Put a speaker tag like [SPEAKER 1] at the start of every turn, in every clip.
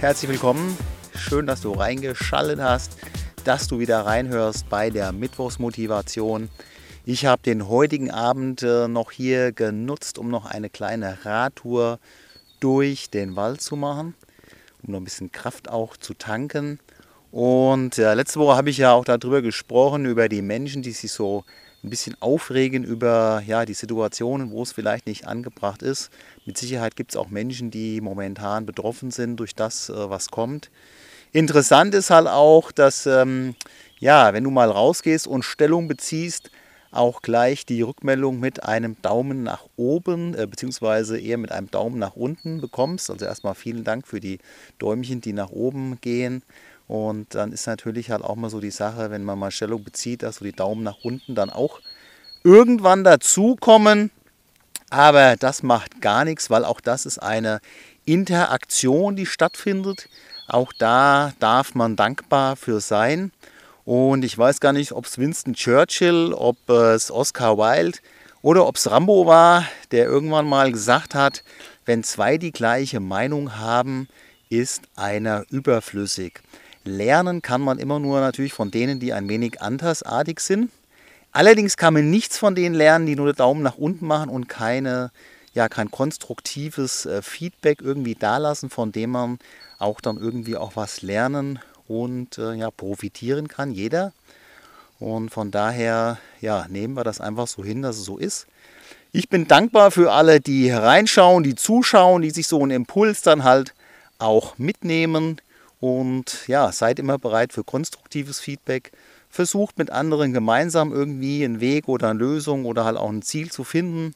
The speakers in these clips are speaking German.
[SPEAKER 1] herzlich willkommen. Schön, dass du reingeschaltet hast, dass du wieder reinhörst bei der Mittwochsmotivation. Ich habe den heutigen Abend äh, noch hier genutzt, um noch eine kleine Radtour durch den Wald zu machen, um noch ein bisschen Kraft auch zu tanken. Und äh, letzte Woche habe ich ja auch darüber gesprochen, über die Menschen, die sich so ein bisschen aufregen über ja, die Situationen, wo es vielleicht nicht angebracht ist. Mit Sicherheit gibt es auch Menschen, die momentan betroffen sind durch das, äh, was kommt. Interessant ist halt auch, dass ähm, ja, wenn du mal rausgehst und Stellung beziehst, auch gleich die Rückmeldung mit einem Daumen nach oben, äh, beziehungsweise eher mit einem Daumen nach unten bekommst. Also erstmal vielen Dank für die Däumchen, die nach oben gehen. Und dann ist natürlich halt auch mal so die Sache, wenn man mal Stellung bezieht, dass so die Daumen nach unten dann auch irgendwann dazukommen. Aber das macht gar nichts, weil auch das ist eine Interaktion, die stattfindet. Auch da darf man dankbar für sein. Und ich weiß gar nicht, ob es Winston Churchill, ob es Oscar Wilde oder ob es Rambo war, der irgendwann mal gesagt hat, wenn zwei die gleiche Meinung haben, ist einer überflüssig. Lernen kann man immer nur natürlich von denen, die ein wenig andersartig sind. Allerdings kann man nichts von denen lernen, die nur den Daumen nach unten machen und keine, ja, kein konstruktives äh, Feedback irgendwie dalassen, von dem man auch dann irgendwie auch was lernen und äh, ja, profitieren kann, jeder. Und von daher ja, nehmen wir das einfach so hin, dass es so ist. Ich bin dankbar für alle, die reinschauen, die zuschauen, die sich so einen Impuls dann halt auch mitnehmen. Und ja, seid immer bereit für konstruktives Feedback. Versucht mit anderen gemeinsam irgendwie einen Weg oder eine Lösung oder halt auch ein Ziel zu finden.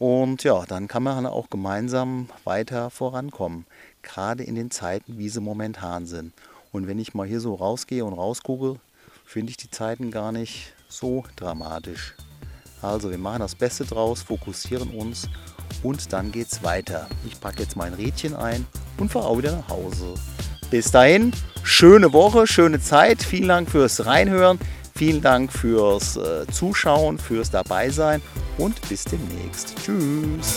[SPEAKER 1] Und ja, dann kann man halt auch gemeinsam weiter vorankommen. Gerade in den Zeiten, wie sie momentan sind. Und wenn ich mal hier so rausgehe und rausgucke, finde ich die Zeiten gar nicht so dramatisch. Also wir machen das Beste draus, fokussieren uns und dann geht's weiter. Ich packe jetzt mein Rädchen ein und fahre auch wieder nach Hause. Bis dahin, schöne Woche, schöne Zeit. Vielen Dank fürs Reinhören. Vielen Dank fürs äh, Zuschauen, fürs Dabeisein und bis demnächst. Tschüss.